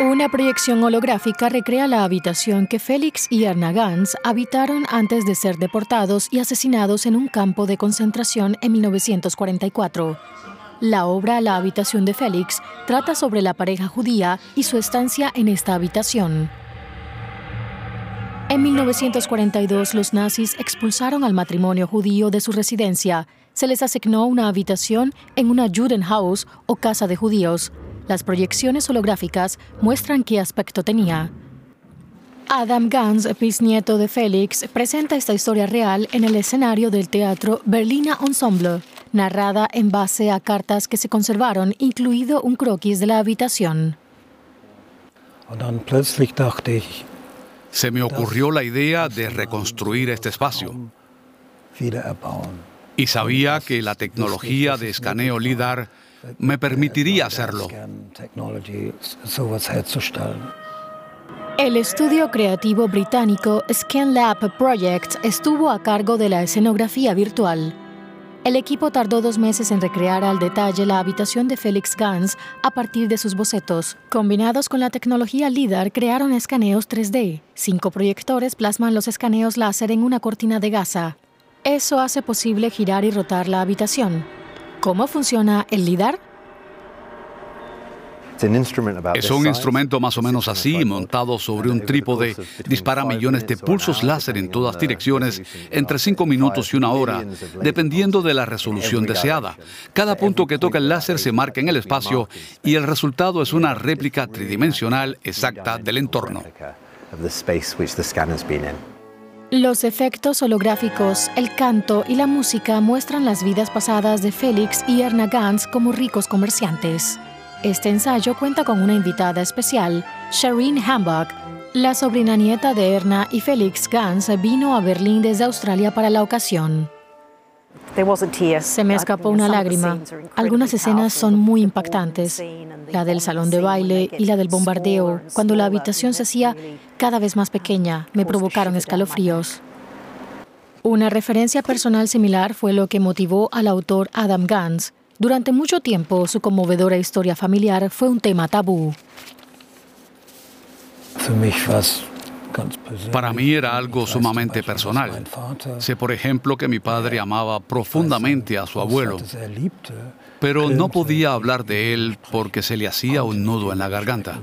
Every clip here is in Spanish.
Una proyección holográfica recrea la habitación que Félix y Erna Gans habitaron antes de ser deportados y asesinados en un campo de concentración en 1944. La obra La habitación de Félix trata sobre la pareja judía y su estancia en esta habitación. En 1942 los nazis expulsaron al matrimonio judío de su residencia. Se les asignó una habitación en una Judenhaus o casa de judíos. Las proyecciones holográficas muestran qué aspecto tenía. Adam Gans, bisnieto de Félix, presenta esta historia real en el escenario del teatro Berliner Ensemble, narrada en base a cartas que se conservaron, incluido un croquis de la habitación. Se me ocurrió la idea de reconstruir este espacio. Y sabía que la tecnología de escaneo LIDAR me permitiría hacerlo. El estudio creativo británico ScanLab Project estuvo a cargo de la escenografía virtual. El equipo tardó dos meses en recrear al detalle la habitación de Felix Gans a partir de sus bocetos. Combinados con la tecnología LIDAR, crearon escaneos 3D. Cinco proyectores plasman los escaneos láser en una cortina de gasa. Eso hace posible girar y rotar la habitación. ¿Cómo funciona el LIDAR? Es un instrumento más o menos así, montado sobre un trípode. Dispara millones de pulsos láser en todas direcciones entre cinco minutos y una hora, dependiendo de la resolución deseada. Cada punto que toca el láser se marca en el espacio y el resultado es una réplica tridimensional exacta del entorno. Los efectos holográficos, el canto y la música muestran las vidas pasadas de Félix y Erna Gans como ricos comerciantes. Este ensayo cuenta con una invitada especial, Shireen Hambach. La sobrina nieta de Erna y Felix Gans vino a Berlín desde Australia para la ocasión. Se me escapó una lágrima. Algunas escenas son muy impactantes. La del salón de baile y la del bombardeo, cuando la habitación se hacía cada vez más pequeña, me provocaron escalofríos. Una referencia personal similar fue lo que motivó al autor Adam Gans durante mucho tiempo, su conmovedora historia familiar fue un tema tabú. Para mí era algo sumamente personal. Sé, por ejemplo, que mi padre amaba profundamente a su abuelo, pero no podía hablar de él porque se le hacía un nudo en la garganta.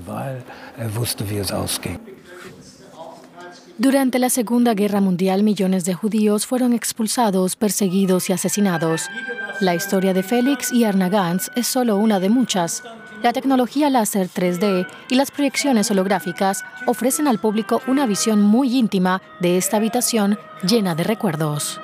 Durante la Segunda Guerra Mundial, millones de judíos fueron expulsados, perseguidos y asesinados. La historia de Félix y Erna Gans es solo una de muchas. La tecnología láser 3D y las proyecciones holográficas ofrecen al público una visión muy íntima de esta habitación llena de recuerdos.